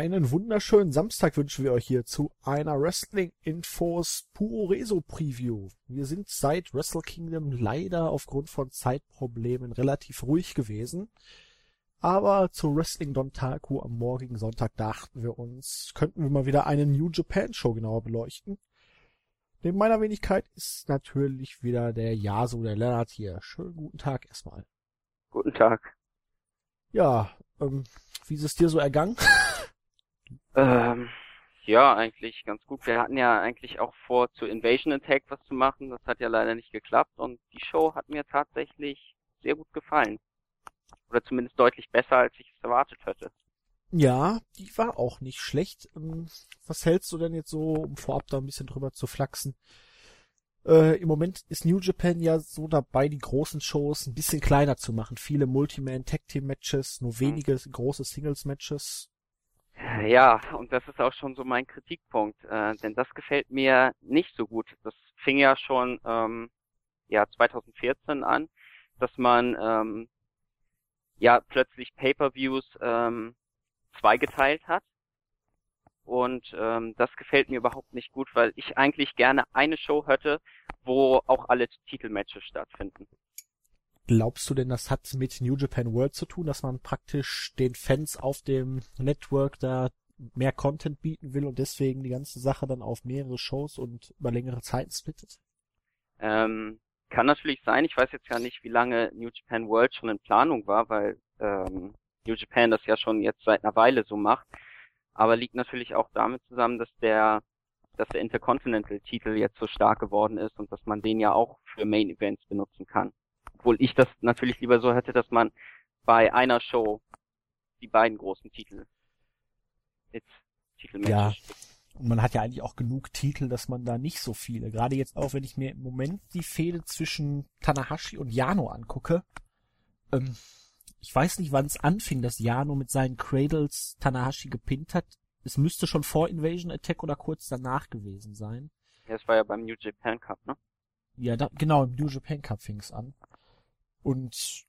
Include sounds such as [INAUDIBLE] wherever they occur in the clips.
Einen wunderschönen Samstag wünschen wir euch hier zu einer Wrestling Infos Puro Reso Preview. Wir sind seit Wrestle Kingdom leider aufgrund von Zeitproblemen relativ ruhig gewesen. Aber zu Wrestling Dontaku am morgigen Sonntag dachten wir uns, könnten wir mal wieder eine New Japan Show genauer beleuchten. Neben meiner Wenigkeit ist natürlich wieder der Yasu, der Lennart hier. Schönen guten Tag erstmal. Guten Tag. Ja, ähm, wie ist es dir so ergangen? [LAUGHS] Ähm, ja, eigentlich ganz gut. Wir hatten ja eigentlich auch vor, zu Invasion Attack was zu machen. Das hat ja leider nicht geklappt und die Show hat mir tatsächlich sehr gut gefallen. Oder zumindest deutlich besser, als ich es erwartet hätte. Ja, die war auch nicht schlecht. Ähm, was hältst du denn jetzt so, um vorab da ein bisschen drüber zu flachsen? Äh, Im Moment ist New Japan ja so dabei, die großen Shows ein bisschen kleiner zu machen. Viele Multiman Tag Team Matches, nur wenige mhm. große Singles Matches. Ja, und das ist auch schon so mein Kritikpunkt, äh, denn das gefällt mir nicht so gut. Das fing ja schon ähm, ja 2014 an, dass man ähm, ja plötzlich Pay-per-Views ähm, zweigeteilt hat. Und ähm, das gefällt mir überhaupt nicht gut, weil ich eigentlich gerne eine Show hätte, wo auch alle Titelmatches stattfinden. Glaubst du denn, das hat mit New Japan World zu tun, dass man praktisch den Fans auf dem Network da mehr Content bieten will und deswegen die ganze Sache dann auf mehrere Shows und über längere Zeiten splittet? Ähm, kann natürlich sein. Ich weiß jetzt ja nicht, wie lange New Japan World schon in Planung war, weil ähm, New Japan das ja schon jetzt seit einer Weile so macht. Aber liegt natürlich auch damit zusammen, dass der dass der Intercontinental-Titel jetzt so stark geworden ist und dass man den ja auch für Main Events benutzen kann. Obwohl ich das natürlich lieber so hätte, dass man bei einer Show die beiden großen Titel mit Titelmatches ja. Und man hat ja eigentlich auch genug Titel, dass man da nicht so viele. Gerade jetzt auch, wenn ich mir im Moment die Fehde zwischen Tanahashi und Yano angucke. Ähm, ich weiß nicht, wann es anfing, dass Yano mit seinen Cradles Tanahashi gepinnt hat. Es müsste schon vor Invasion Attack oder kurz danach gewesen sein. Ja, es war ja beim New Japan Cup, ne? Ja, da, genau, im New Japan Cup fing es an. Und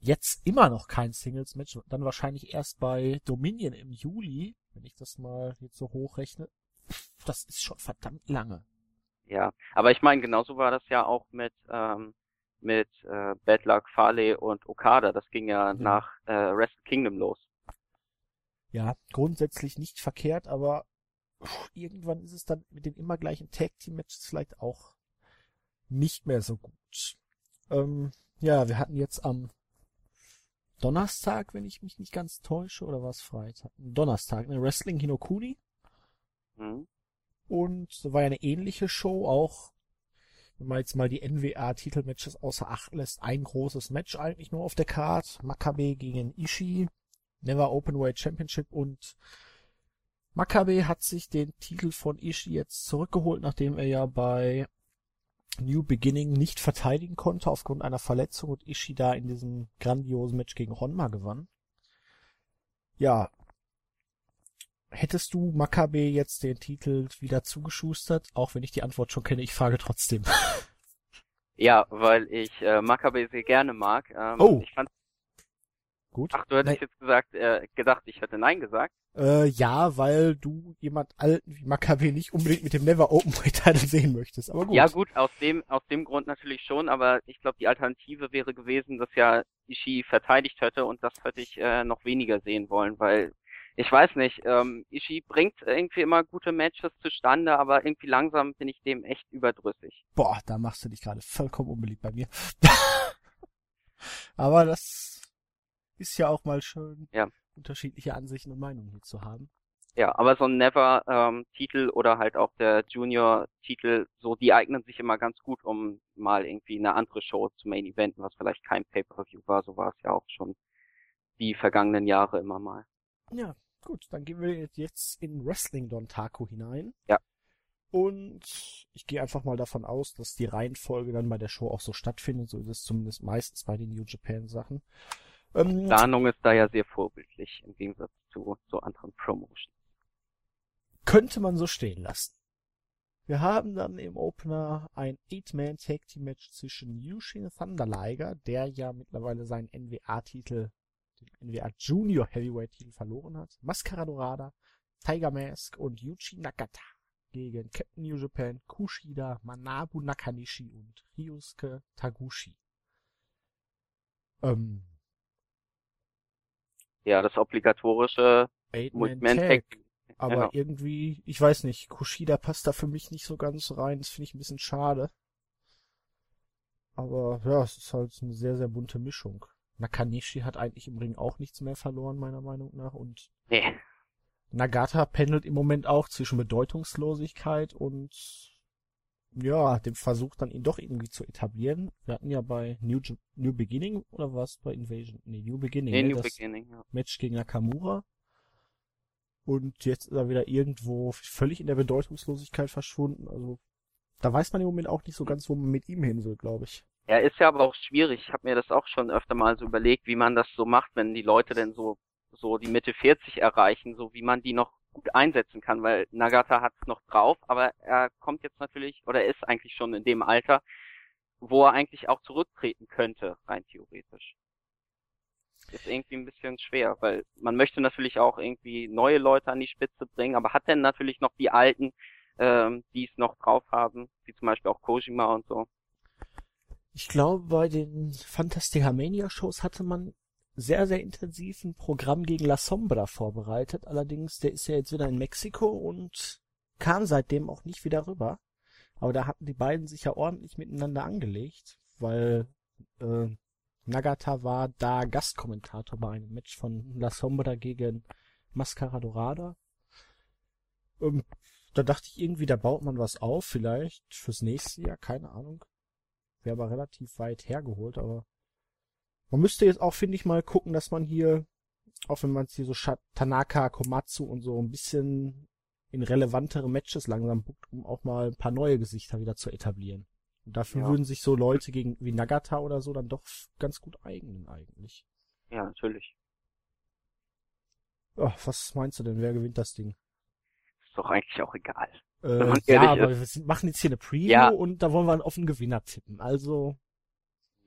jetzt immer noch kein Singles-Match, dann wahrscheinlich erst bei Dominion im Juli, wenn ich das mal jetzt so hochrechne. Das ist schon verdammt lange. Ja, aber ich meine, genauso war das ja auch mit ähm, mit äh, Bad Luck Farley und Okada. Das ging ja mhm. nach äh, Wrestle Kingdom los. Ja, grundsätzlich nicht verkehrt, aber pff, irgendwann ist es dann mit den immer gleichen Tag Team Matches vielleicht auch nicht mehr so gut. Ähm, ja, wir hatten jetzt am Donnerstag, wenn ich mich nicht ganz täusche, oder war es Freitag? Donnerstag, ne? Wrestling Hinokuni. Mhm. Und war ja eine ähnliche Show, auch wenn man jetzt mal die NWA-Titelmatches außer Acht lässt, ein großes Match eigentlich nur auf der Card. Makabe gegen Ishii, Never Openweight Championship und Makabe hat sich den Titel von Ishii jetzt zurückgeholt, nachdem er ja bei New Beginning nicht verteidigen konnte aufgrund einer Verletzung und Ishida in diesem grandiosen Match gegen Honma gewann. Ja. Hättest du Makabe jetzt den Titel wieder zugeschustert? Auch wenn ich die Antwort schon kenne, ich frage trotzdem. [LAUGHS] Ja, weil ich äh, Makabe sehr gerne mag. Ähm, oh. Ich fand Gut. Ach, du hättest jetzt gesagt, äh, gedacht, ich hätte Nein gesagt. Äh, ja, weil du jemand alten wie Maccabi nicht unbedingt mit dem Never Open Weight Title sehen möchtest. Aber gut. Ja gut, aus dem aus dem Grund natürlich schon, aber ich glaube, die Alternative wäre gewesen, dass ja Ishii verteidigt hätte und das hätte ich äh, noch weniger sehen wollen, weil ich weiß nicht, ähm, Ishii bringt irgendwie immer gute Matches zustande, aber irgendwie langsam bin ich dem echt überdrüssig. Boah, da machst du dich gerade vollkommen unbeliebt bei mir. [LAUGHS] aber das ist ja auch mal schön, ja. unterschiedliche Ansichten und Meinungen hier zu haben. Ja, aber so ein Never-Titel ähm, oder halt auch der Junior-Titel, so die eignen sich immer ganz gut, um mal irgendwie eine andere Show zu Main Eventen, was vielleicht kein Pay-Per-View war, so war es ja auch schon die vergangenen Jahre immer mal. Ja, gut, dann gehen wir jetzt in Wrestling Don Taco hinein. Ja. Und ich gehe einfach mal davon aus, dass die Reihenfolge dann bei der Show auch so stattfindet. So ist es zumindest meistens bei den New Japan Sachen. Ähm, Planung ist da ja sehr vorbildlich im Gegensatz zu, zu anderen Promotions. Könnte man so stehen lassen. Wir haben dann im Opener ein Eight-Man-Tag-Team-Match zwischen Yushin Thunder Liger, der ja mittlerweile seinen NWA-Titel den NWA Junior Heavyweight Titel verloren hat. Mascara Dorada, Tiger Mask und Yuji Nakata gegen Captain New Japan, Kushida, Manabu Nakanishi und Ryusuke Taguchi. Ähm, Ja, das obligatorische Eight-Man Multiman-Tag. Tag. Aber Ja. irgendwie, ich weiß nicht, Kushida passt da für mich nicht so ganz rein. Das finde ich ein bisschen schade. Aber ja, es ist halt eine sehr, sehr bunte Mischung. Nakanishi hat eigentlich im Ring auch nichts mehr verloren, meiner Meinung nach. Und Nee. Nagata pendelt im Moment auch zwischen Bedeutungslosigkeit und ja, dem Versuch dann ihn doch irgendwie zu etablieren. Wir hatten ja bei New, New Beginning oder was bei Invasion? Nee, New Beginning. Nee, ne? New das Beginning, ja. Match gegen Nakamura. Und jetzt ist er wieder irgendwo völlig in der Bedeutungslosigkeit verschwunden. Also da weiß man im Moment auch nicht so ganz, wo man mit ihm hin will, glaube ich. Ja, ist ja aber auch schwierig. Ich habe mir das auch schon öfter mal so überlegt, wie man das so macht, wenn die Leute denn so so die Mitte 40 erreichen, so wie man die noch gut einsetzen kann, weil Nagata hat es noch drauf, aber er kommt jetzt natürlich oder ist eigentlich schon in dem Alter, wo er eigentlich auch zurücktreten könnte, rein theoretisch. Ist irgendwie ein bisschen schwer, weil man möchte natürlich auch irgendwie neue Leute an die Spitze bringen, aber hat denn natürlich noch die alten, ähm, die es noch drauf haben, wie zum Beispiel auch Kojima und so. Ich glaube, bei den Fantastica Mania Shows hatte man sehr, sehr intensiv ein Programm gegen La Sombra vorbereitet. Allerdings, der ist ja jetzt wieder in Mexiko und kam seitdem auch nicht wieder rüber. Aber da hatten die beiden sich ja ordentlich miteinander angelegt, weil äh, Nagata war da Gastkommentator bei einem Match von La Sombra gegen Mascara Dorada. Ähm, da dachte ich irgendwie, da baut man was auf, vielleicht fürs nächste Jahr, keine Ahnung. Wäre aber relativ weit hergeholt, aber man müsste jetzt auch, finde ich, mal gucken, dass man hier, auch wenn man es hier so Sha- Tanaka, Komatsu und so ein bisschen in relevantere Matches langsam buckt, um auch mal ein paar neue Gesichter wieder zu etablieren. Und dafür Ja. würden sich so Leute gegen wie Nagata oder so dann doch ganz gut eignen eigentlich. Ja, natürlich. Oh, was meinst du denn, wer gewinnt das Ding? Ist doch eigentlich auch egal. Äh, ja, aber wir sind, machen jetzt hier eine Preview Ja. und da wollen wir auf einen Gewinner tippen. Also,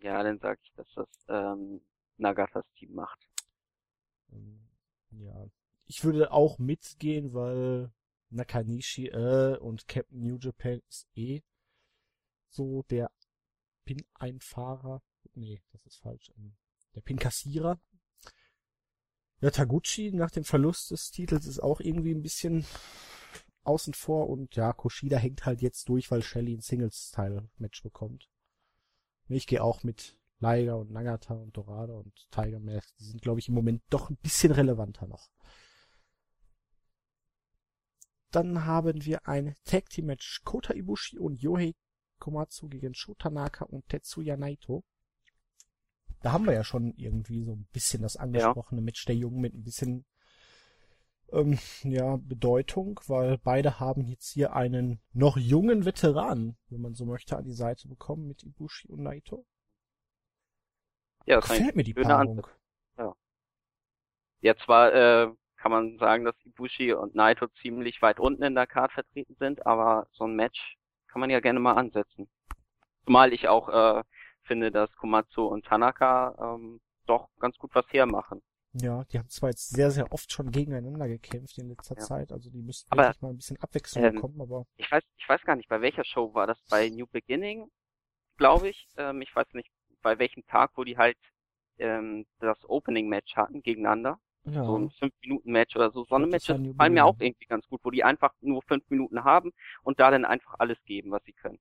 Ja, dann sag ich, dass das ähm, Nagatas Team macht. Ähm, Ja. Ich würde auch mitgehen, weil Nakanishi äh, und Captain New Japan ist eh so der Pin-Einfahrer. Nee, das ist falsch. Ähm, Der Pin-Kassierer. Ja, Taguchi nach dem Verlust des Titels ist auch irgendwie ein bisschen außen vor und ja, Kushida hängt halt jetzt durch, weil Shelly ein Singles-Teil-Match bekommt. Ich gehe auch mit Liger und Nagata und Dorada und Tiger Mask. Die sind, glaube ich, im Moment doch ein bisschen relevanter noch. Dann haben wir ein Tag Team Match Kota Ibushi und Yohei Komatsu gegen Shota Naka und Tetsuya Naito. Da haben wir ja schon irgendwie so ein bisschen das angesprochene Match der Jungen mit ein bisschen ähm, ja, Bedeutung, weil beide haben jetzt hier einen noch jungen Veteranen, wenn man so möchte, an die Seite bekommen mit Ibushi und Naito. Ja, das Gefällt mir die Paarung. Ja, zwar äh, kann man sagen, dass Ibushi und Naito ziemlich weit unten in der Card vertreten sind, aber so ein Match kann man ja gerne mal ansetzen. Zumal ich auch äh, finde, dass Komatsu und Tanaka ähm, doch ganz gut was hermachen. Ja, die haben zwar jetzt sehr, sehr oft schon gegeneinander gekämpft in letzter Ja. Zeit, also die müssten Aber, wirklich mal ein bisschen Abwechslung ähm, bekommen, aber Ich weiß, ich weiß gar nicht, bei welcher Show war das? Bei New Beginning, glaube ich. Ähm, ich weiß nicht, bei welchem Tag, wo die halt ähm, das Opening-Match hatten gegeneinander. ja, so ein 5-Minuten-Match oder so. So eine Matches fallen mir auch irgendwie ganz gut, wo die einfach nur 5 Minuten haben und da dann einfach alles geben, was sie können.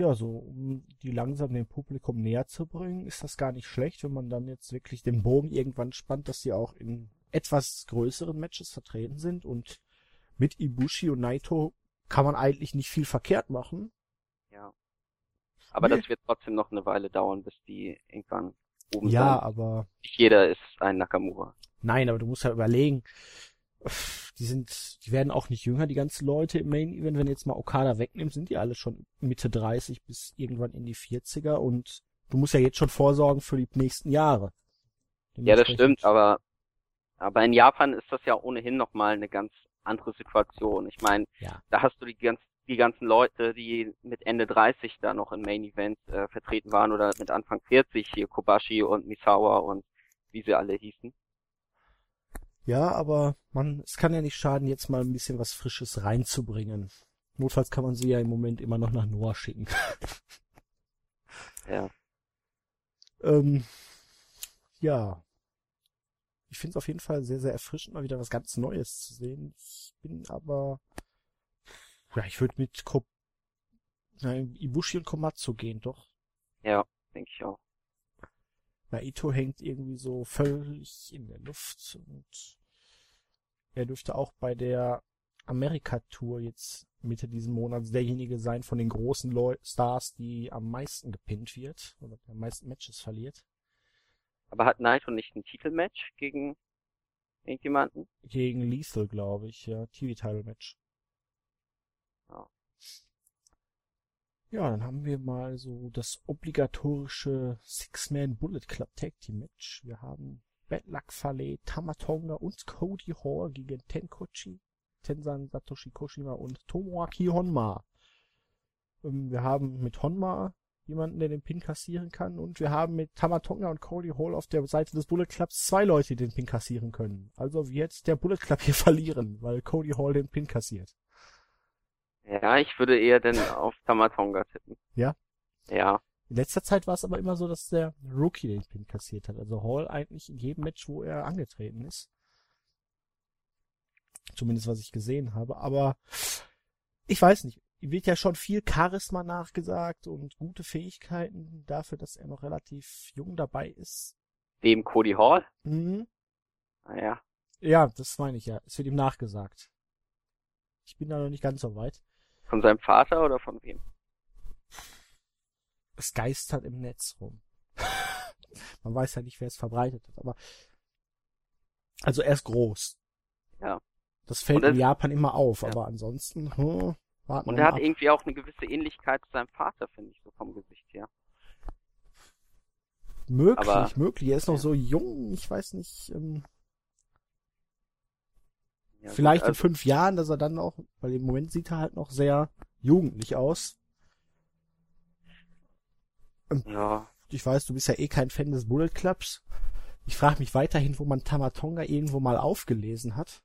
Ja, so, um die langsam dem Publikum näher zu bringen, ist das gar nicht schlecht, wenn man dann jetzt wirklich den Bogen irgendwann spannt, dass sie auch in etwas größeren Matches vertreten sind und mit Ibushi und Naito kann man eigentlich nicht viel verkehrt machen. Ja. Aber Nee. das wird trotzdem noch eine Weile dauern, bis die irgendwann oben Ja, sind. aber Nicht jeder ist ein Nakamura. Nein, aber du musst ja überlegen, die sind, die werden auch nicht jünger, die ganzen Leute im Main Event. Wenn jetzt mal Okada wegnimmst, sind die alle schon Mitte 30 bis irgendwann in die 40er und du musst ja jetzt schon vorsorgen für die nächsten Jahre. Ja, das stimmt, aber aber in Japan ist das ja ohnehin nochmal eine ganz andere Situation. Ich meine, Ja. da hast du die ganz die ganzen Leute, die mit Ende 30 da noch in Main Events äh, vertreten waren oder mit Anfang 40 hier Kobashi und Misawa und wie sie alle hießen. Ja, aber man, es kann ja nicht schaden, jetzt mal ein bisschen was Frisches reinzubringen. Notfalls kann man sie ja im Moment immer noch nach Noah schicken. Ja. ähm, ja. Ich finde es auf jeden Fall sehr, sehr erfrischend, mal wieder was ganz Neues zu sehen. Ich bin aber, ja, ich würde mit Ko na, Ibushi und Komatsu gehen, doch. Ja, denke ich auch. Naito hängt irgendwie so völlig in der Luft und er dürfte auch bei der Amerika-Tour jetzt Mitte diesen Monats derjenige sein von den großen Leu Stars, die am meisten gepinnt wird oder am meisten Matches verliert. Aber hat Naito nicht ein Titelmatch gegen irgendjemanden? Gegen Lethal, glaube ich, ja, TV-Title-Match. Ja, dann haben wir mal so das obligatorische Six-Man Bullet Club Tag Team Match. Wir haben Bad Luck Fale, Tamatonga und Cody Hall gegen Tenkochi, Tensan Satoshi Koshima und Tomoaki Honma. Ähm, wir haben mit Honma jemanden, der den Pin kassieren kann und wir haben mit Tamatonga und Cody Hall auf der Seite des Bullet Clubs zwei Leute, die den Pin kassieren können. Also wird der Bullet Club hier [LAUGHS] verlieren, weil Cody Hall den Pin kassiert. Ja, ich würde eher denn auf Tamatonga tippen. Ja? Ja. In letzter Zeit war es aber immer so, dass der Rookie den Pin kassiert hat. Also Hall eigentlich in jedem Match, wo er angetreten ist. Zumindest was ich gesehen habe. Aber ich weiß nicht. Ihm wird ja schon viel Charisma nachgesagt und gute Fähigkeiten dafür, dass er noch relativ jung dabei ist. Wem Cody Hall? Mhm. Naja. Ja, das meine ich ja. Es wird ihm nachgesagt. Ich bin da noch nicht ganz so weit. Von seinem Vater oder von wem? Es geistert im Netz rum. [LAUGHS] Man weiß ja nicht, wer es verbreitet hat, aber also er ist groß. Ja. Das fällt er- in Japan immer auf, Ja. aber ansonsten, hm, warten Und er hat ab. irgendwie auch eine gewisse Ähnlichkeit zu seinem Vater, finde ich, so vom Gesicht her. Möglich, aber- möglich. Er ist noch ja. so jung, ich weiß nicht, ähm, Ja, vielleicht gut, in also, fünf Jahren, dass er dann auch, weil im Moment sieht er halt noch sehr jugendlich aus. Ja, Ich weiß, du bist ja eh kein Fan des Bullet Clubs. Ich frage mich weiterhin, wo man Tamatonga irgendwo mal aufgelesen hat.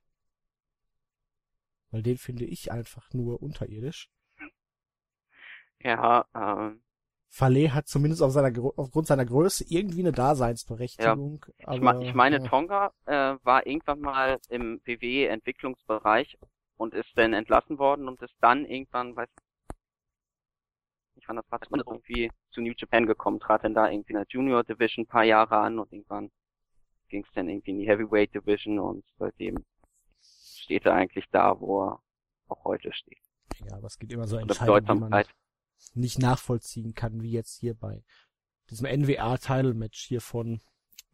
Weil den finde ich einfach nur unterirdisch. ja, ähm, Fallet hat zumindest auf seiner, aufgrund seiner Größe irgendwie eine Daseinsberechtigung. ich, aber, me- ich meine, ja. Tonga äh, war irgendwann mal im WWE-Entwicklungsbereich und ist dann entlassen worden und ist dann irgendwann, weiß nicht wann das war, irgendwie zu New Japan gekommen, trat dann da irgendwie in der Junior Division ein paar Jahre an und irgendwann ging es dann irgendwie in die Heavyweight Division und seitdem steht er eigentlich da, wo er auch heute steht. Ja, aber es gibt immer so Entscheidungen, die man Bedeutsamkeit. Nicht nachvollziehen kann, wie jetzt hier bei diesem NWA-Title-Match hier von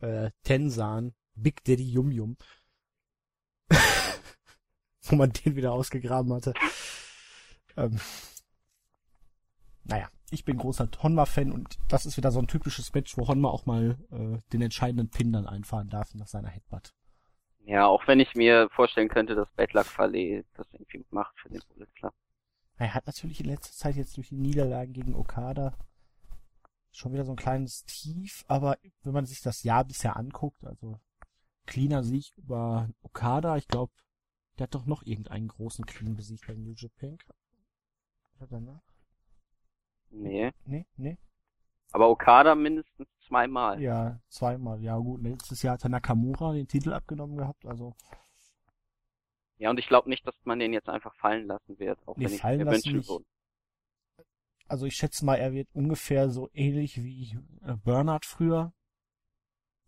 äh, Tensan, Big Daddy Yum Yum. [LAUGHS] Wo man den wieder ausgegraben hatte. Ähm, naja, ich bin großer Honma-Fan und das ist wieder so ein typisches Match, wo Honma auch mal äh, den entscheidenden Pin dann einfahren darf nach seiner Headbutt. Ja, auch wenn ich mir vorstellen könnte, dass Bad Luck Fale das irgendwie macht für den Bullet Club. Er hat natürlich in letzter Zeit jetzt durch die Niederlagen gegen Okada schon wieder so ein kleines Tief, aber wenn man sich das Jahr bisher anguckt, also cleaner Sieg über Okada, ich glaube, der hat doch noch irgendeinen großen Clean besiegt bei New Japan. Oder danach? Nee. Nee, nee. Aber Okada mindestens zweimal. Ja, zweimal. Ja gut, letztes Jahr hat er Nakamura den Titel abgenommen gehabt, also Ja, und ich glaube nicht, dass man den jetzt einfach fallen lassen wird, auch Nee, wenn ich fallen mir lassen wünschen würde. also ich schätze mal, er wird ungefähr so ähnlich wie äh, Bernard früher,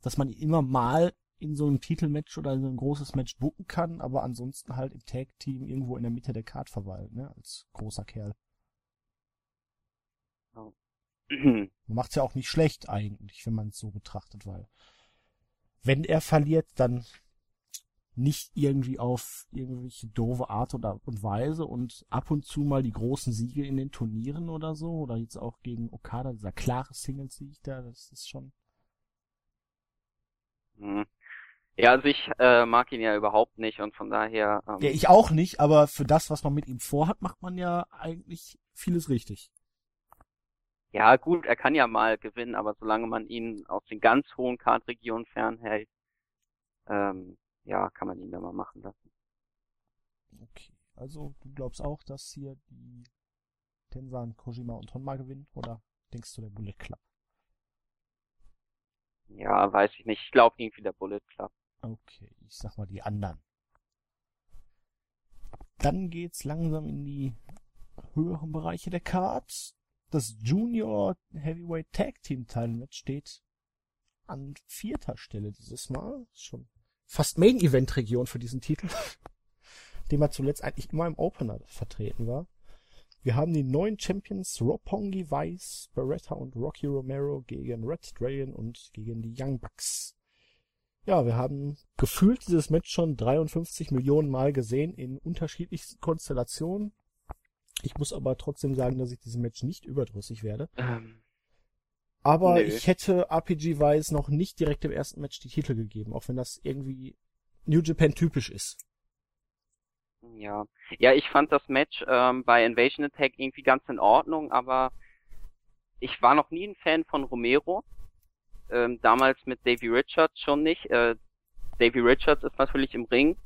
dass man ihn immer mal in so ein Titelmatch oder in so ein großes Match booken kann, aber ansonsten halt im Tag-Team irgendwo in der Mitte der Card verweilt, ne, als großer Kerl. [CLEARS THROAT] Macht's ja auch nicht schlecht eigentlich, wenn man es so betrachtet, weil wenn er verliert, dann nicht irgendwie auf irgendwelche doofe Art oder und Weise und ab und zu mal die großen Siege in den Turnieren oder so oder jetzt auch gegen Okada, dieser klare Single-Sieg da, das ist schon Hm. Ja, also ich äh, mag ihn ja überhaupt nicht und von daher ähm, Ja, ich auch nicht, aber für das, was man mit ihm vorhat, macht man ja eigentlich vieles richtig. Ja, gut, er kann ja mal gewinnen, aber solange man ihn aus den ganz hohen Kartregionen fernhält, ähm, ja, kann man ihn da mal machen lassen. Okay, also du glaubst auch, dass hier die Tensan, Kojima und Honma gewinnen, oder denkst du der Bullet Club? Ja, weiß ich nicht. Ich glaube irgendwie der Bullet Club. Okay, ich sag mal die anderen. Dann geht's langsam in die höheren Bereiche der Cards. Das Junior Heavyweight Tag Team Title Match steht an vierter Stelle dieses Mal. Schon fast Main Event Region für diesen Titel, [LAUGHS] dem er zuletzt eigentlich immer im Opener vertreten war. Wir haben die neuen Champions Roppongi Vice, Beretta und Rocky Romero gegen Red Dragon und gegen die Young Bucks. Ja, wir haben gefühlt dieses Match schon 53 Millionen Mal gesehen in unterschiedlichsten Konstellationen. Ich muss aber trotzdem sagen, dass ich diesem Match nicht überdrüssig werde. Ähm, Aber Nö. ich hätte RPG Vice noch nicht direkt im ersten Match die Titel gegeben, auch wenn das irgendwie New Japan typisch ist. ja. Ja, ich fand das Match ähm, bei Invasion Attack irgendwie ganz in Ordnung, aber ich war noch nie ein Fan von Romero. Ähm, damals mit Davey Richards schon nicht. Äh, Davey Richards ist natürlich im Ring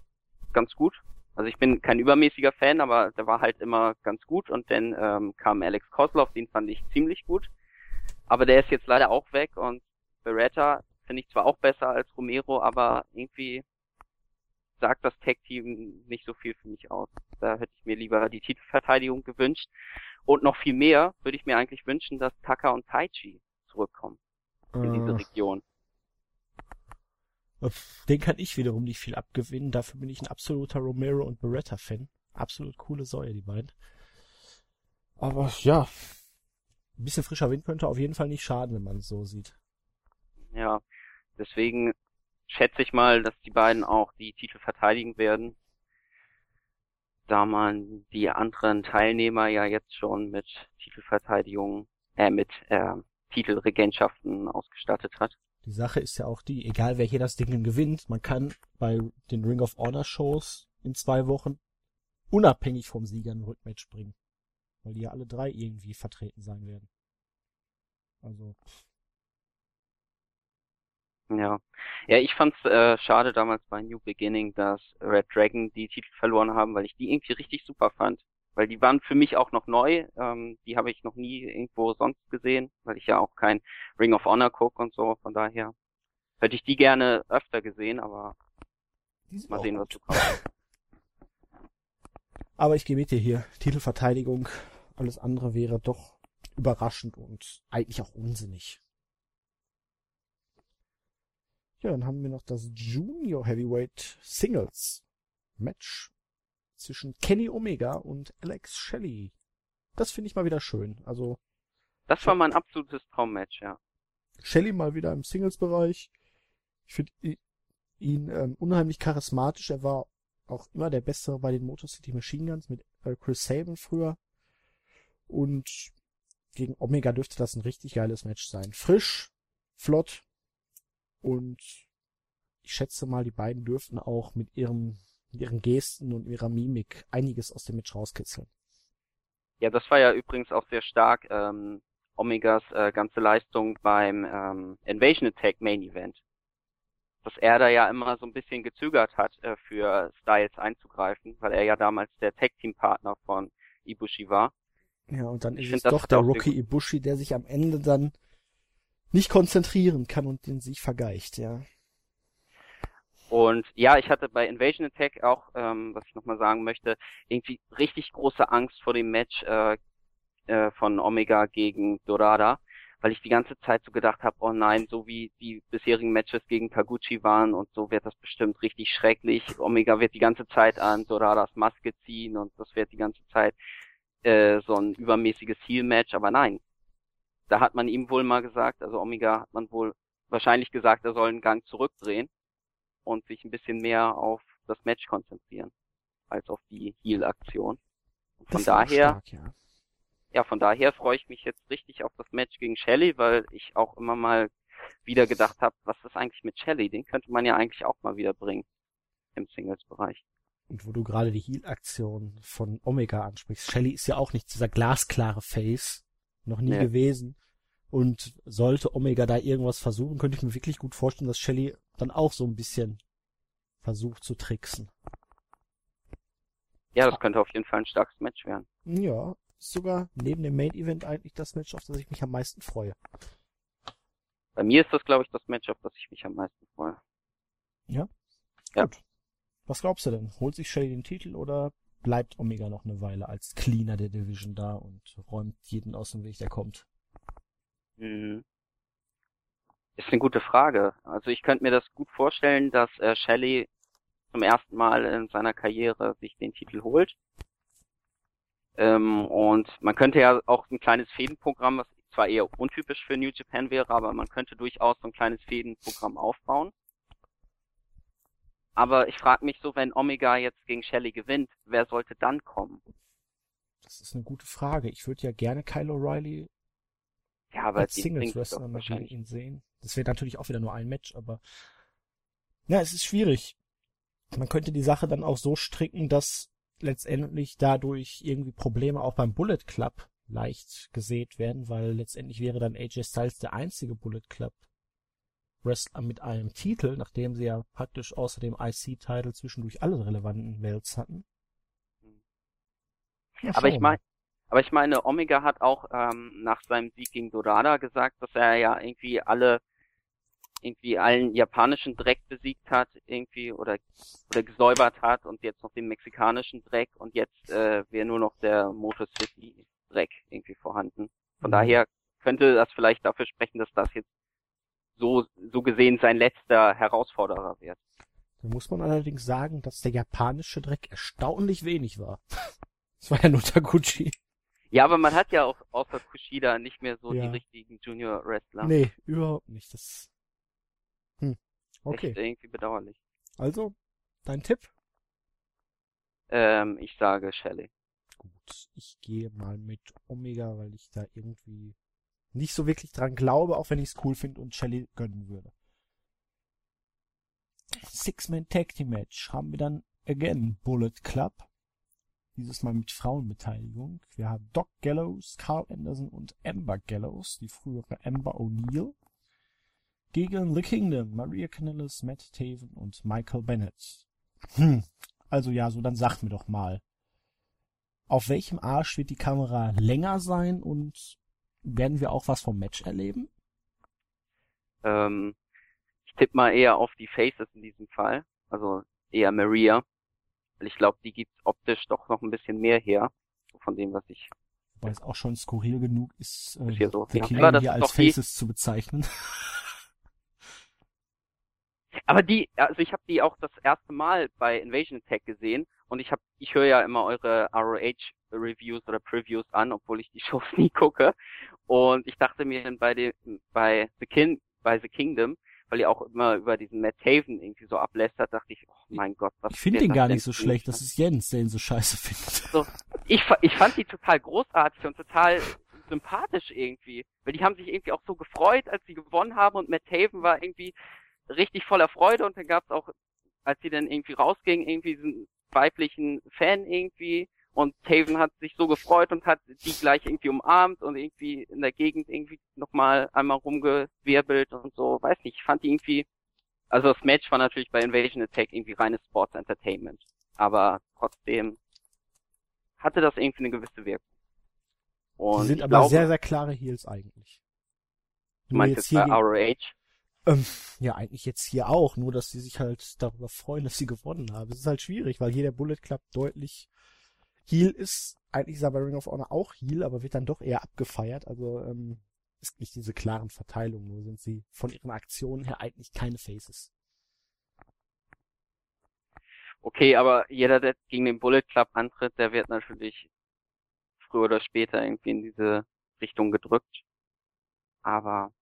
ganz gut. Also ich bin kein übermäßiger Fan, aber der war halt immer ganz gut und dann ähm, kam Alex Kozlov, den fand ich ziemlich gut. Aber der ist jetzt leider auch weg und Beretta finde ich zwar auch besser als Romero, aber irgendwie sagt das Tag-Team nicht so viel für mich aus. Da hätte ich mir lieber die Titelverteidigung gewünscht. Und noch viel mehr würde ich mir eigentlich wünschen, dass Taka und Taichi zurückkommen in diese Äh, Region. Den kann ich wiederum nicht viel abgewinnen. Dafür bin ich ein absoluter Romero und Beretta-Fan. Absolut coole Säue, die beiden. Aber ja, ein bisschen frischer Wind könnte auf jeden Fall nicht schaden, wenn man es so sieht. Ja, deswegen schätze ich mal, dass die beiden auch die Titel verteidigen werden, da man die anderen Teilnehmer ja jetzt schon mit Titelverteidigung, äh, mit äh, Titelregentschaften ausgestattet hat. Die Sache ist ja auch die, egal wer hier das Ding gewinnt, man kann bei den Ring of Honor Shows in zwei Wochen unabhängig vom Sieger ein Rückmatch bringen. Weil die ja alle drei irgendwie vertreten sein werden. Also, Ja. Ja, ich fand's äh, schade damals bei New Beginning, dass Red Dragon die Titel verloren haben, weil ich die irgendwie richtig super fand. Weil die waren für mich auch noch neu. Ähm, die habe ich noch nie irgendwo sonst gesehen, weil ich ja auch kein Ring of Honor guck und so. Von daher hätte ich die gerne öfter gesehen, aber mal sehen, was gut. du kommst. Aber ich gebe dir hier Titelverteidigung. Alles andere wäre doch überraschend und eigentlich auch unsinnig. Ja, dann haben wir noch das Junior Heavyweight Singles Match zwischen Kenny Omega und Alex Shelley. Das finde ich mal wieder schön. Also Das war mein absolutes Traummatch, ja. Shelley mal wieder im Singles-Bereich. Ich finde ihn ähm, unheimlich charismatisch. Er war auch immer der Bessere bei den Motor City Machine Guns mit äh, Chris Sabin früher. Und gegen Omega dürfte das ein richtig geiles Match sein. Frisch, flott und ich schätze mal, die beiden dürften auch mit ihrem, mit ihren Gesten und ihrer Mimik einiges aus dem Match rauskitzeln. Ja, das war ja übrigens auch sehr stark ähm, Omegas äh, ganze Leistung beim ähm, Invasion Attack Main Event. Dass er da ja immer so ein bisschen gezögert hat, äh, für Styles einzugreifen, weil er ja damals der Tag Team Partner von Ibushi war. Ja, und dann Ich ist es doch der Rocky Ibushi, der sich am Ende dann nicht konzentrieren kann und den sich vergleicht, ja. Und ja, ich hatte bei Invasion Attack auch, ähm, was ich nochmal sagen möchte, irgendwie richtig große Angst vor dem Match äh, äh, von Omega gegen Dorada, weil ich die ganze Zeit so gedacht habe, oh nein, so wie die bisherigen Matches gegen Taguchi waren und so wird das bestimmt richtig schrecklich. Omega wird die ganze Zeit an Doradas Maske ziehen und das wird die ganze Zeit äh, so ein übermäßiges Heel-Match, aber nein. Da hat man ihm wohl mal gesagt, also Omega hat man wohl wahrscheinlich gesagt, er soll einen Gang zurückdrehen und sich ein bisschen mehr auf das Match konzentrieren als auf die Heal-Aktion. Von daher, stark, ja. ja, von daher freue ich mich jetzt richtig auf das Match gegen Shelley, weil ich auch immer mal wieder gedacht habe, was ist eigentlich mit Shelley? Den könnte man ja eigentlich auch mal wieder bringen im Singles-Bereich. Und wo du gerade die Heal-Aktion von Omega ansprichst, Shelly ist ja auch nicht dieser glasklare Face, Noch nie Nee. gewesen. Und sollte Omega da irgendwas versuchen, könnte ich mir wirklich gut vorstellen, dass Shelley dann auch so ein bisschen versucht zu tricksen. Ja, das könnte auf jeden Fall ein starkes Match werden. Ja, ist sogar neben dem Main Event eigentlich das Match, auf das ich mich am meisten freue. Bei mir ist das, glaube ich, das Match, auf das ich mich am meisten freue. Ja. Gut. Was glaubst du denn? Holt sich Shelley den Titel oder bleibt Omega noch eine Weile als Cleaner der Division da und räumt jeden aus dem Weg, der kommt? Mhm. Ist eine gute Frage. Also ich könnte mir das gut vorstellen, dass äh, Shelley zum ersten Mal in seiner Karriere sich den Titel holt. Ähm, und man könnte ja auch ein kleines Fädenprogramm, was zwar eher untypisch für New Japan wäre, aber man könnte durchaus so ein kleines Fädenprogramm aufbauen. Aber ich frage mich so, wenn Omega jetzt gegen Shelley gewinnt, wer sollte dann kommen? Das ist eine gute Frage. Ich würde ja gerne Kyle O'Reilly Ja, aber als Singles Wrestler mal gegen ihn sehen. Das wäre natürlich auch wieder nur ein Match, aber ja, es ist schwierig. Man könnte die Sache dann auch so stricken, dass letztendlich dadurch irgendwie Probleme auch beim Bullet Club leicht gesät werden, weil letztendlich wäre dann AJ Styles der einzige Bullet Club Wrestler mit einem Titel, nachdem sie ja praktisch außer dem IC-Titel zwischendurch alle relevanten Belts hatten. Ja, Aber ich meine, aber ich meine, Omega hat auch ähm, nach seinem Sieg gegen Dorada gesagt, dass er ja irgendwie alle irgendwie allen japanischen Dreck besiegt hat, irgendwie oder oder gesäubert hat und jetzt noch den mexikanischen Dreck und jetzt äh, wäre nur noch der Motor City Dreck irgendwie vorhanden. Von Mhm. daher könnte das vielleicht dafür sprechen, dass das jetzt so so gesehen sein letzter Herausforderer wird. Da muss man allerdings sagen, dass der japanische Dreck erstaunlich wenig war. [LAUGHS] Das war ja nur Taguchi. Ja, aber man hat ja auch außer Kushida nicht mehr so Ja. die richtigen Junior Wrestler. Nee, überhaupt nicht. Das. Hm. Okay. Echt irgendwie bedauerlich. Also, dein Tipp? Ähm, ich sage Shelley. Gut, ich gehe mal mit Omega, weil ich da irgendwie nicht so wirklich dran glaube, auch wenn ich es cool finde und Shelly gönnen würde. Six-Man Tag Team Match haben wir dann again Bullet Club. Dieses Mal mit Frauenbeteiligung. Wir haben Doc Gallows, Carl Anderson und Amber Gallows, die frühere Amber O'Neill. Gegen The Kingdom, Maria Kanellis, Matt Taven und Michael Bennett. Hm, also ja, so dann sagt mir doch mal. Auf welchem Arsch wird die Kamera länger sein und werden wir auch was vom Match erleben? Ähm, ich tippe mal eher auf die Faces in diesem Fall. Also eher Maria. Weil ich glaube, die gibt optisch doch noch ein bisschen mehr her. Von dem, was ich. Wobei es auch schon skurril genug ist, äh, Ist hier so. The das hier als doch die- Faces zu bezeichnen. [LAUGHS] Aber die, also ich habe die auch das erste Mal bei Invasion Attack gesehen und ich habe, ich höre ja immer eure ROH Reviews oder Previews an, obwohl ich die [LAUGHS] Shows nie gucke. Und ich dachte mir dann bei dem, bei The King, bei The Kingdom, weil ihr auch immer über diesen Matt Haven irgendwie so ablästert, dachte ich, oh mein Gott, was Ich finde den gar nicht so schlecht. Das ist Jens, der ihn so scheiße [LAUGHS] findet. ich, fa- ich fand die total großartig und total sympathisch irgendwie. Weil die haben sich irgendwie auch so gefreut, als sie gewonnen haben und Matt Haven war irgendwie richtig voller Freude und dann gab's auch, als sie dann irgendwie rausgingen, irgendwie diesen weiblichen Fan irgendwie und Taven hat sich so gefreut und hat die gleich irgendwie umarmt und irgendwie in der Gegend irgendwie nochmal einmal rumgewirbelt und so, weiß nicht, ich fand die irgendwie, also das Match war natürlich bei Invasion Attack irgendwie reines Sports Entertainment, aber trotzdem hatte das irgendwie eine gewisse Wirkung. Und Die sind aber glaube, sehr, sehr klare Heels eigentlich. du meinst jetzt bei ROH? Ähm, ja, eigentlich jetzt hier auch, nur dass sie sich halt darüber freuen, [LAUGHS] dass sie gewonnen haben. Es ist halt schwierig, weil hier der Bullet Club deutlich Heal ist. Eigentlich ist er bei Ring of Honor auch Heal, aber wird dann doch eher abgefeiert. Also ähm, ist nicht diese klaren Verteilungen, nur sind sie von ihren Aktionen her eigentlich keine Faces. Okay, aber jeder, der gegen den Bullet Club antritt, der wird natürlich früher oder später irgendwie in diese Richtung gedrückt. Aber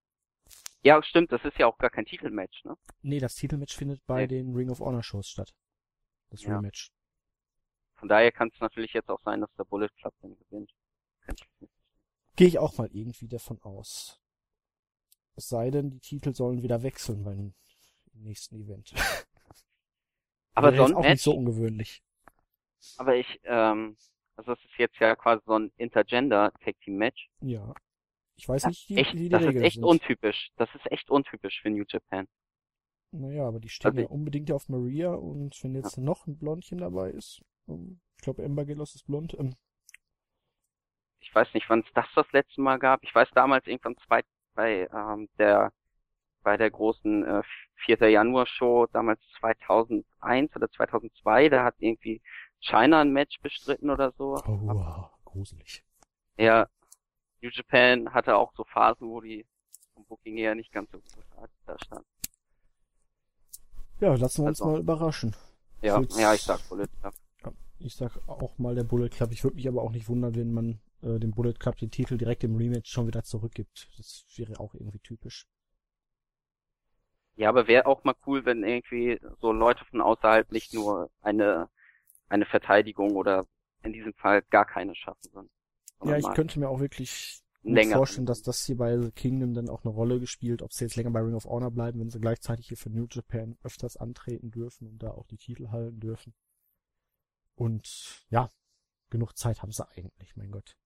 ja, stimmt, das ist ja auch gar kein Titelmatch, ne? Nee, das Titelmatch findet bei Nee. den Ring of Honor Shows statt. Das Ja. Rematch. Von daher kann es natürlich jetzt auch sein, dass der Bullet Club dann gewinnt. Gehe ich auch mal irgendwie davon aus. Es sei denn, die Titel sollen wieder wechseln beim nächsten Event. [LAUGHS] Aber so ein auch Match, nicht so ungewöhnlich. aber ich, ähm, also das ist jetzt ja quasi so ein Intergender Tag Team Match. Ja. Ich weiß Ja, nicht, wie, echt, wie die das ist echt sind. untypisch. Das ist echt untypisch für New Japan. Naja, aber die stehen Also ja unbedingt auf Maria und wenn jetzt noch ein Blondchen dabei ist, ähm, ich glaube Ember Gelos ist blond, ähm, Ich weiß nicht, wann es das das letzte Mal gab. Ich weiß damals irgendwann zwei, bei ähm, der bei der großen äh, 4. Januar Show damals 2001 oder 2002, da hat irgendwie China ein Match bestritten oder so. oh, wow, gruselig. Ja, New Japan hatte auch so Phasen, wo die vom Booking her nicht ganz so gut da stand. Ja, lassen wir uns Also- mal überraschen. Ja, Jetzt- ja, ich sag Bullet Club. Ich sag auch mal der Bullet Club. Ich würde mich aber auch nicht wundern, wenn man äh, dem Bullet Club den Titel direkt im Rematch schon wieder zurückgibt. Das wäre auch irgendwie typisch. Ja, aber wäre auch mal cool, wenn irgendwie so Leute von außerhalb nicht nur eine eine Verteidigung oder in diesem Fall gar keine schaffen würden. Ja, ich könnte mir auch wirklich länger. vorstellen, dass das hier bei The Kingdom dann auch eine Rolle gespielt, ob sie jetzt länger bei Ring of Honor bleiben, wenn sie gleichzeitig hier für New Japan öfters antreten dürfen und da auch die Titel halten dürfen. Und ja, genug Zeit haben sie eigentlich, mein Gott.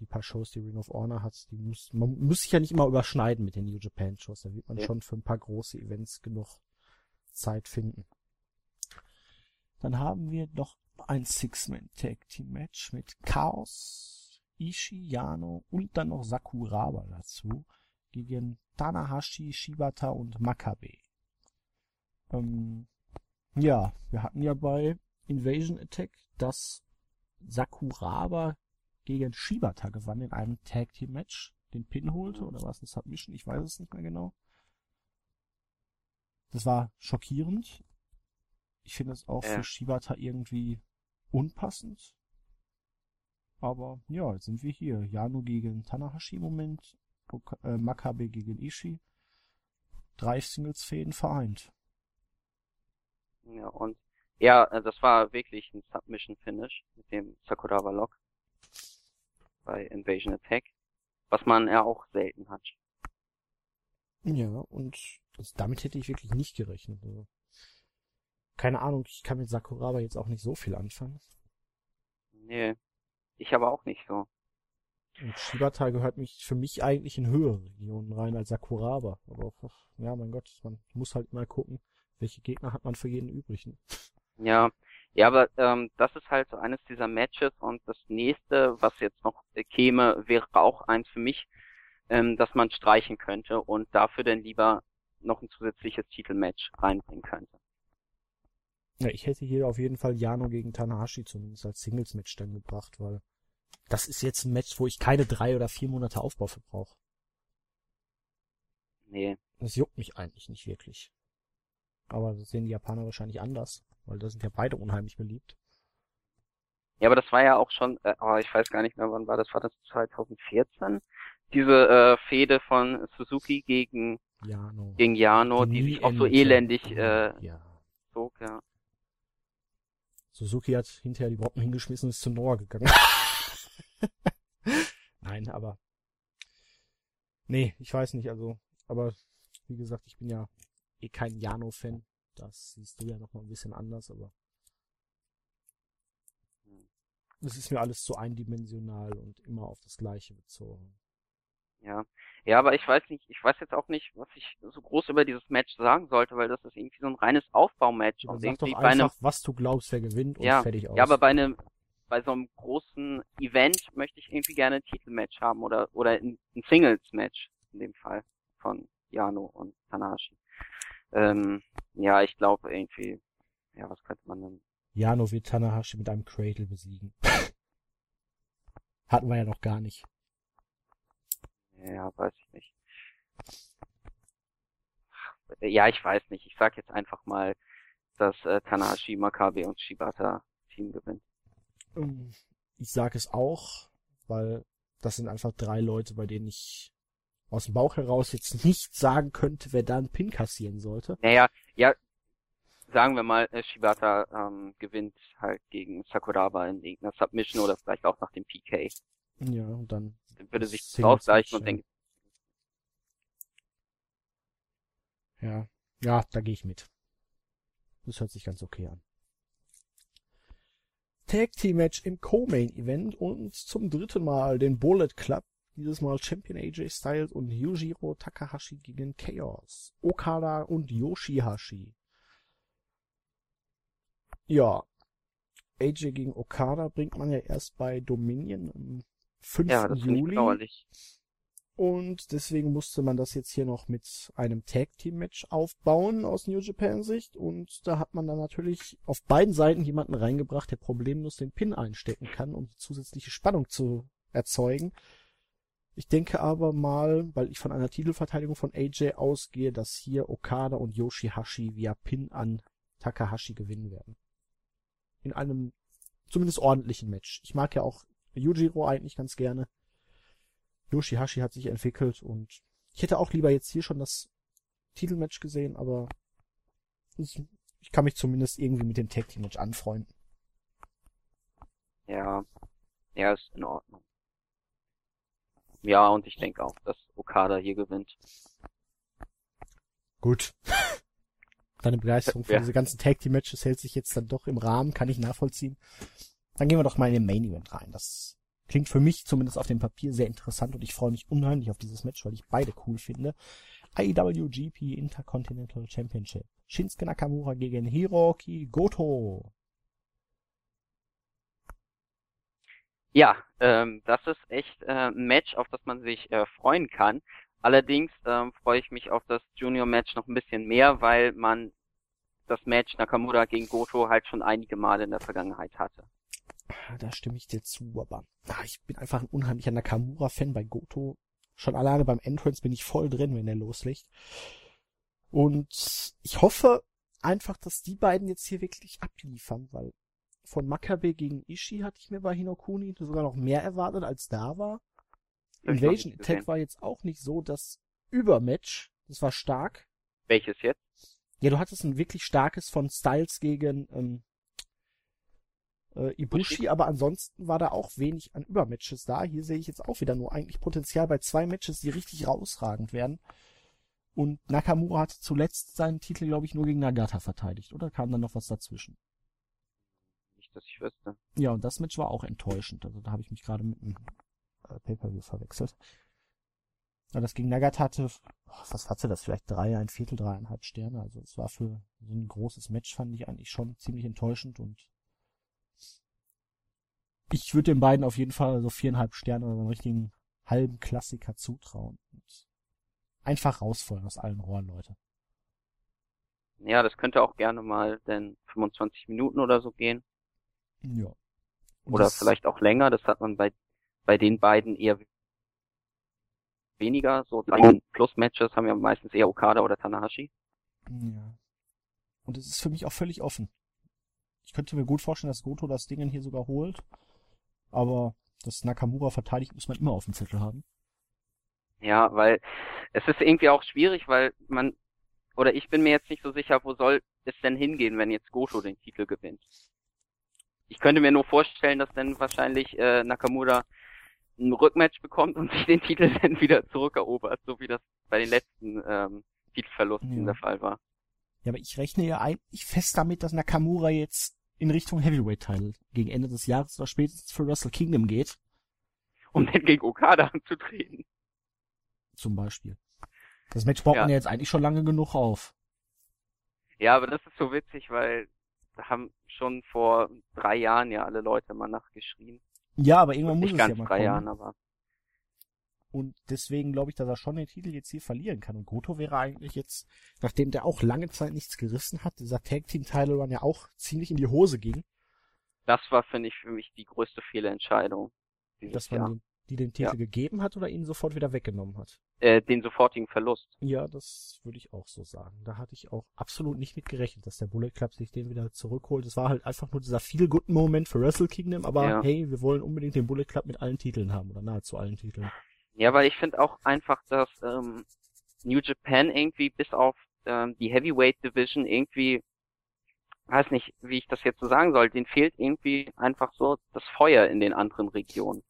Die paar Shows, die Ring of Honor hat, die muss, man muss sich ja nicht immer überschneiden mit den New Japan Shows. Da wird man Ja. schon für ein paar große Events genug Zeit finden. Dann haben wir noch ein Six-Man-Tag-Team-Match mit Chaos, Ishii, Yano und dann noch Sakuraba dazu gegen Tanahashi, Shibata und Makabe. Ähm, ja, wir hatten ja bei Invasion Attack, dass Sakuraba gegen Shibata gewann in einem Tag-Team-Match, den Pin holte, oder war es eine Submission? Ich weiß es nicht mehr genau. Das war schockierend. Ich finde es auch Ja. für Shibata irgendwie unpassend. Aber ja, jetzt sind wir hier. Yano gegen Tanahashi im Moment, äh, Makabe gegen Ishii. Drei Singles-Fäden vereint. Ja, und ja, äh, das war wirklich ein Submission Finish mit dem Sakuraba Lock bei Invasion Attack, was man ja auch selten hat. Ja, und also damit hätte ich wirklich nicht gerechnet. Also, keine Ahnung, ich kann mit Sakuraba jetzt auch nicht so viel anfangen. Nee, ich aber auch nicht so. Und Shibata gehört mich für mich eigentlich in höhere Regionen rein als Sakuraba. Aber ja, mein Gott, man muss halt mal gucken, welche Gegner hat man für jeden übrigen. Ja, ja, aber ähm, das ist halt so eines dieser Matches und das nächste, was jetzt noch äh, käme, wäre auch eins für mich, ähm, dass man streichen könnte und dafür dann lieber noch ein zusätzliches Titelmatch reinbringen könnte. Ja, ich hätte hier auf jeden Fall Yano gegen Tanahashi zumindest als Singles-Match dann gebracht, weil das ist jetzt ein Match, wo ich keine drei oder vier Monate Aufbau für brauche. Nee, Das juckt mich eigentlich nicht wirklich. Aber das sehen die Japaner wahrscheinlich anders, weil da sind ja beide unheimlich beliebt. Ja, aber das war ja auch schon, äh, oh, ich weiß gar nicht mehr, wann war das? War das 2014? Diese äh, Fehde von Suzuki gegen Yano. gegen Yano, die nie sich auch so elendig äh, Ja. zog, ja. Suzuki hat hinterher die Brocken hingeschmissen und ist zu Noah gegangen. [LAUGHS] [LAUGHS] Nein, aber. Nee, ich weiß nicht, also. Aber wie gesagt, ich bin ja eh kein Jano-Fan. Das siehst du ja noch mal ein bisschen anders, aber. Es ist mir alles zu eindimensional und immer auf das Gleiche bezogen. Ja. Ja, aber ich weiß nicht, ich weiß jetzt auch nicht, was ich so groß über dieses Match sagen sollte, weil das ist irgendwie so ein reines Aufbaumatch Dann und sag doch irgendwie bei einem, einfach, was du glaubst, wer gewinnt und Ja, fertig aus. ja, aber bei einem, bei so einem großen Event möchte ich irgendwie gerne ein Titelmatch haben oder, oder ein, ein Singles-Match in dem Fall von Yano und Tanahashi. Ähm, ja, ich glaube irgendwie, ja, was könnte man denn? Jano wird Tanahashi mit einem Cradle besiegen. [LAUGHS] Hatten wir ja noch gar nicht. Ja, weiß ich nicht. Ja, ich weiß nicht. Ich sag jetzt einfach mal, dass äh, Tanahashi, Makabe und Shibata Team gewinnt. Ähm, Ich sage es auch, weil das sind einfach drei Leute, bei denen ich aus dem Bauch heraus jetzt [LAUGHS] nicht sagen könnte, wer da einen Pin kassieren sollte. Naja, ja, sagen wir mal, äh, Shibata ähm, gewinnt halt gegen Sakuraba in irgendeiner Submission oder vielleicht auch nach dem PK. Ja, und dann Würde Das sich Singles ausgleichen und Match, denke, Ja, ja, da gehe ich mit. Das hört sich ganz okay an. Tag Team Match im Co-Main Event und zum dritten Mal den Bullet Club Dieses Mal Champion AJ Styles und Yujiro Takahashi gegen Chaos. Okada und Yoshihashi. Ja. AJ gegen Okada bringt man ja erst bei Dominion am 5. Ja, das ich Juli. bedauerlich. Und deswegen musste man das jetzt hier noch mit einem Tag Team Match aufbauen aus New Japan Sicht. Und da hat man dann natürlich auf beiden Seiten jemanden reingebracht, der problemlos den Pin einstecken kann, um zusätzliche Spannung zu erzeugen. Ich denke aber mal, weil ich von einer Titelverteidigung von AJ ausgehe, dass hier Okada und Yoshihashi via Pin an Takahashi gewinnen werden. In einem zumindest ordentlichen Match. Ich mag ja auch Yujiro eigentlich ganz gerne. Yoshihashi hat sich entwickelt und ich hätte auch lieber jetzt hier schon das Titelmatch gesehen, aber ich, ich kann mich zumindest irgendwie mit dem Tag Team Match anfreunden. Ja, ja, ist in Ordnung. Ja, und ich denke auch, dass Okada hier gewinnt. Gut. [LAUGHS] Deine Begeisterung für Ja. diese ganzen Tag Team Matches hält sich jetzt dann doch im Rahmen, kann ich nachvollziehen. Dann gehen wir doch mal in den Main Event rein. Das klingt für mich zumindest auf dem Papier sehr interessant und ich freue mich unheimlich auf dieses Match, weil ich beide cool finde. IWGP Intercontinental Championship. Shinsuke Nakamura gegen Hiroki Goto. Ja, ähm, das ist echt äh, ein Match, auf das man sich äh, freuen kann. Allerdings ähm, freue ich mich auf das Junior-Match noch ein bisschen mehr, weil man das Match Nakamura gegen Goto halt schon einige Male in der Vergangenheit hatte. Da stimme ich dir zu, aber ah, ich bin einfach ein unheimlicher Nakamura-Fan bei Goto. Schon alleine beim Entrance bin ich voll drin, wenn er loslegt. Und ich hoffe einfach, dass die beiden jetzt hier wirklich abliefern, weil von Makabe gegen Ishii hatte ich mir bei Hinokuni sogar noch mehr erwartet, als da war. Noch Invasion Attack war jetzt auch nicht so das Übermatch. Das war stark. Welches jetzt? Ja, du hattest ein wirklich starkes von Styles gegen ähm, äh, Ibushi, aber ansonsten war da auch wenig an Übermatches da. Hier sehe ich jetzt auch wieder nur eigentlich Potenzial bei zwei Matches, die richtig herausragend werden. Und Nakamura hatte zuletzt seinen Titel, glaube ich, nur gegen Nagata verteidigt, oder kam dann noch was dazwischen? Nicht, dass ich wüsste. Ja, und das Match war auch enttäuschend. Also da habe ich mich gerade mit dem äh, Pay-Per-View verwechselt. Ja, das gegen Nagata hatte, oh, was hatte das, vielleicht drei, ein Viertel, dreieinhalb Sterne. Also es war für so ein großes Match, fand ich eigentlich schon ziemlich enttäuschend und ich würde den beiden auf jeden Fall so viereinhalb Sterne oder so einen richtigen halben Klassiker zutrauen. Und einfach rausfeuern aus allen Rohren, Leute. Ja, das könnte auch gerne mal denn 25 Minuten oder so gehen. Ja. Und Oder vielleicht auch länger. Das hat man bei, bei den beiden eher weniger. So Plus-Matches haben ja meistens eher Okada oder Tanahashi. Ja. Und es ist für mich auch völlig offen. Ich könnte mir gut vorstellen, dass Goto das Ding hier sogar holt. Aber das Nakamura verteidigt muss man immer auf dem Zettel haben. Ja, weil es ist irgendwie auch schwierig, weil man, oder ich bin mir jetzt nicht so sicher, wo soll es denn hingehen, wenn jetzt Goto den Titel gewinnt. Ich könnte mir nur vorstellen, dass dann wahrscheinlich äh, Nakamura ein Rückmatch bekommt und sich den Titel [LAUGHS] dann wieder zurückerobert, so wie das bei den letzten ähm, Titelverlusten Ja. der Fall war. Ja, aber ich rechne ja eigentlich fest damit, dass Nakamura jetzt in Richtung Heavyweight-Title gegen Ende des Jahres oder spätestens für Wrestle Kingdom geht. Um dann gegen Okada anzutreten. Zum Beispiel. Das Match baut Ja. man ja jetzt eigentlich schon lange genug auf. Ja, aber das ist so witzig, weil da haben schon vor drei Jahren ja alle Leute mal nachgeschrien. Ja, aber irgendwann muss Nicht es ganz ja mal drei kommen. Jahren, aber Und deswegen glaube ich, dass er schon den Titel jetzt hier verlieren kann. Und Goto wäre eigentlich jetzt, nachdem der auch lange Zeit nichts gerissen hat, dieser Tag Team Title Run ja auch ziemlich in die Hose ging, das war, finde ich, für mich die größte Fehlentscheidung dass man den, die den Titel Ja. gegeben hat oder ihn sofort wieder weggenommen hat. Äh, den sofortigen Verlust. Ja, das würde ich auch so sagen. Da hatte ich auch absolut nicht mit gerechnet, dass der Bullet Club sich den wieder zurückholt. Es war halt einfach nur dieser feel good Moment für Wrestle Kingdom, aber Ja. hey, wir wollen unbedingt den Bullet Club mit allen Titeln haben oder nahezu allen Titeln. Ja, weil ich finde auch einfach, dass ähm, New Japan irgendwie bis auf ähm, die Heavyweight Division irgendwie, weiß nicht, wie ich das jetzt so sagen soll, denen fehlt irgendwie einfach so das Feuer in den anderen Regionen.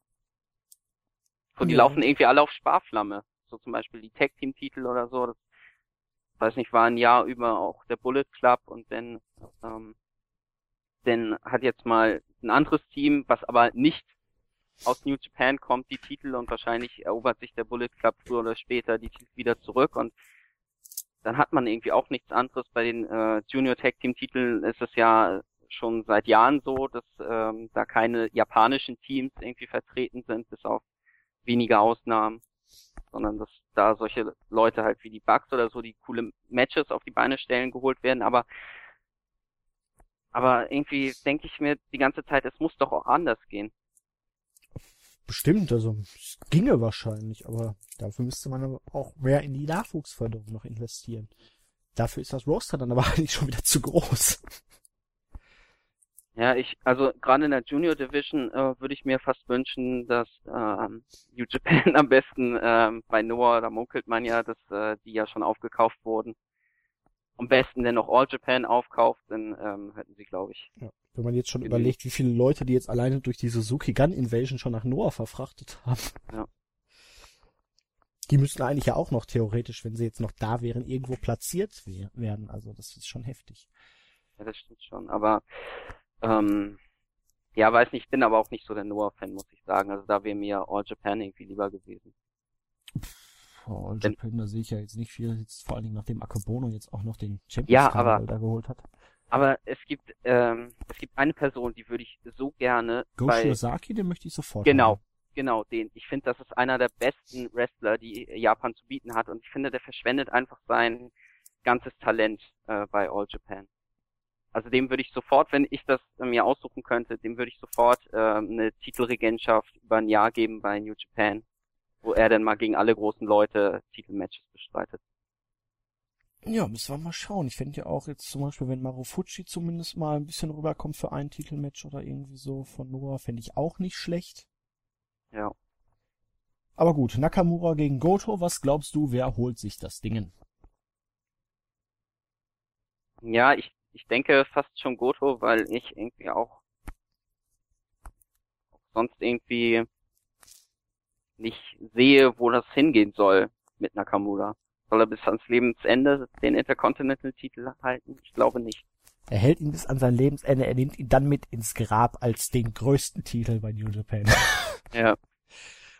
So, die Ja. laufen irgendwie alle auf Sparflamme. So zum Beispiel die Tag Team Titel oder so. Das, weiß nicht, war ein Jahr über auch der Bullet Club und dann, ähm, dann hat jetzt mal ein anderes Team, was aber nicht aus New Japan kommt die Titel und wahrscheinlich erobert sich der Bullet Club früher oder später die Titel wieder zurück und dann hat man irgendwie auch nichts anderes. Bei den äh, Junior Tag Team Titeln ist es ja schon seit Jahren so, dass ähm, da keine japanischen Teams irgendwie vertreten sind, bis auf wenige Ausnahmen, sondern dass da solche Leute halt wie die Bugs oder so, die coole Matches auf die Beine stellen, geholt werden. Aber aber irgendwie denke ich mir die ganze Zeit, es muss doch auch anders gehen. Bestimmt, also es ginge wahrscheinlich, aber dafür müsste man auch mehr in die Nachwuchsförderung noch investieren. Dafür ist das Roster dann aber [LAUGHS] eigentlich schon wieder zu groß. Ja, ich, also gerade in der Junior Division äh, würde ich mir fast wünschen, dass ähm, New Japan [LAUGHS] am besten ähm, bei Noah, da munkelt man ja, dass äh, die ja schon aufgekauft wurden. Am besten denn noch All Japan aufkauft, dann ähm, hätten sie, glaube ich. Ja, wenn man jetzt schon genügend. überlegt, wie viele Leute die jetzt alleine durch die Suzuki Gun Invasion schon nach Noah verfrachtet haben. Ja. Die müssten eigentlich ja auch noch theoretisch, wenn sie jetzt noch da wären, irgendwo platziert werden. Also das ist schon heftig. Ja, das stimmt schon. Aber ähm, ja, weiß nicht, ich bin aber auch nicht so der Noah-Fan, muss ich sagen. Also da wäre mir All Japan irgendwie lieber gewesen. Oh, All Japan, da sehe ich ja jetzt nicht viel, jetzt vor allen Dingen nachdem Akebono jetzt auch noch den Champions ja, aber, da geholt hat. Aber es gibt, ähm, es gibt eine Person, die würde ich so gerne. Go bei, Shiozaki, den möchte ich sofort. Genau, haben. genau, den. Ich finde, das ist einer der besten Wrestler, die Japan zu bieten hat. Und ich finde, der verschwendet einfach sein ganzes Talent äh, bei All Japan. Also dem würde ich sofort, wenn ich das äh, mir aussuchen könnte, dem würde ich sofort äh, eine Titelregentschaft über ein Jahr geben bei New Japan, wo er dann mal gegen alle großen Leute Titelmatches bestreitet. Ja, müssen wir mal schauen. Ich fände ja auch jetzt zum Beispiel, wenn Marufuji zumindest mal ein bisschen rüberkommt für ein Titelmatch oder irgendwie so von Noah, fände ich auch nicht schlecht. Ja. Aber gut, Nakamura gegen Goto, was glaubst du, wer holt sich das Dingen? Ja, ich ich denke fast schon Goto, weil ich irgendwie auch sonst irgendwie nicht sehe, wo das hingehen soll mit Nakamura. Soll er bis ans Lebensende den Intercontinental-Titel halten? Ich glaube nicht. Er hält ihn bis an sein Lebensende, er nimmt ihn dann mit ins Grab als den größten Titel bei New Japan. [LAUGHS] ja.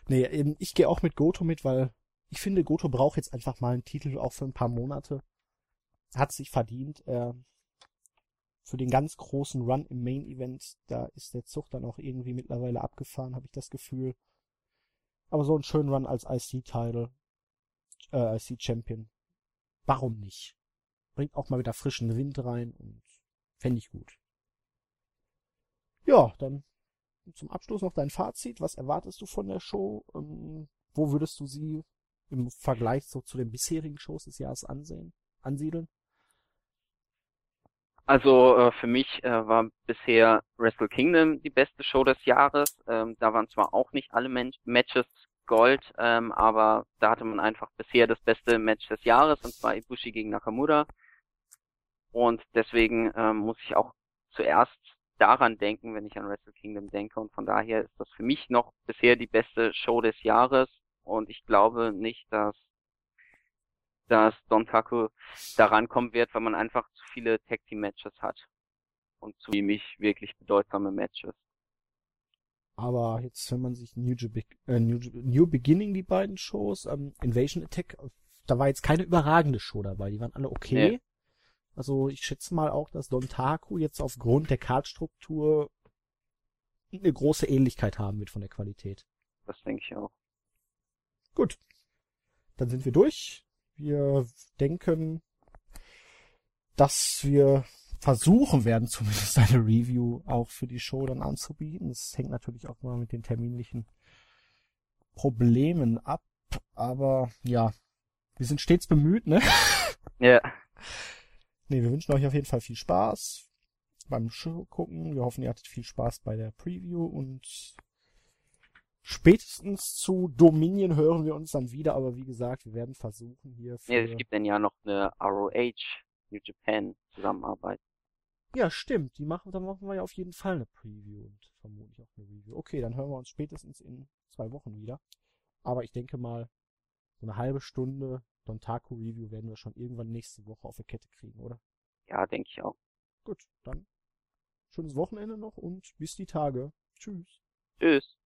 Nee, eben, ich gehe auch mit Goto mit, weil ich finde, Goto braucht jetzt einfach mal einen Titel auch für ein paar Monate. Hat sich verdient. Er für den ganz großen Run im Main Event, da ist der Zug dann auch irgendwie mittlerweile abgefahren, habe ich das Gefühl. Aber so einen schönen Run als IC-Title, äh, IC-Champion, warum nicht? Bringt auch mal wieder frischen Wind rein und fände ich gut. Ja, dann zum Abschluss noch dein Fazit. Was erwartest du von der Show? Ähm, wo würdest du sie im Vergleich so zu den bisherigen Shows des Jahres ansehen, ansiedeln? Also äh, für mich äh, war bisher Wrestle Kingdom die beste Show des Jahres. Ähm, da waren zwar auch nicht alle Men Matches Gold, ähm, aber da hatte man einfach bisher das beste Match des Jahres und zwar Ibushi gegen Nakamura. Und deswegen ähm, muss ich auch zuerst daran denken, wenn ich an Wrestle Kingdom denke. Und von daher ist das für mich noch bisher die beste Show des Jahres. Und ich glaube nicht, dass dass Don Taco da rankommen wird, weil man einfach zu viele Tag Team Matches hat. Und zu wenig wirklich bedeutsame Matches. Aber jetzt, wenn man sich New, Be äh, New, New, Beginning, die beiden Shows, ähm, Invasion Attack, da war jetzt keine überragende Show dabei. Die waren alle okay. Nee. Also ich schätze mal auch, dass Don Taku jetzt aufgrund der Kartstruktur eine große Ähnlichkeit haben wird von der Qualität. Das denke ich auch. Gut. Dann sind wir durch. Wir denken, dass wir versuchen werden, [LAUGHS] zumindest eine Review auch für die Show dann anzubieten. Das hängt natürlich auch mal mit den terminlichen Problemen ab. Aber ja, wir sind stets bemüht, ne? [LAUGHS] Ja. Nee, wir wünschen euch auf jeden Fall viel Spaß beim Show gucken. Wir hoffen, ihr hattet viel Spaß bei der Preview und Spätestens zu Dominion hören wir uns dann wieder, aber wie gesagt, wir werden versuchen hier. Für... Ja, es gibt dann ja noch eine ROH New Japan Zusammenarbeit. Ja, stimmt. Die machen, dann machen wir ja auf jeden Fall eine Preview und vermutlich auch eine Review. Okay, dann hören wir uns spätestens in zwei Wochen wieder. Aber ich denke mal, so eine halbe Stunde Don Taco Review werden wir schon irgendwann nächste Woche auf der Kette kriegen, oder? Ja, denke ich auch. Gut, dann schönes Wochenende noch und bis die Tage. Tschüss. Tschüss.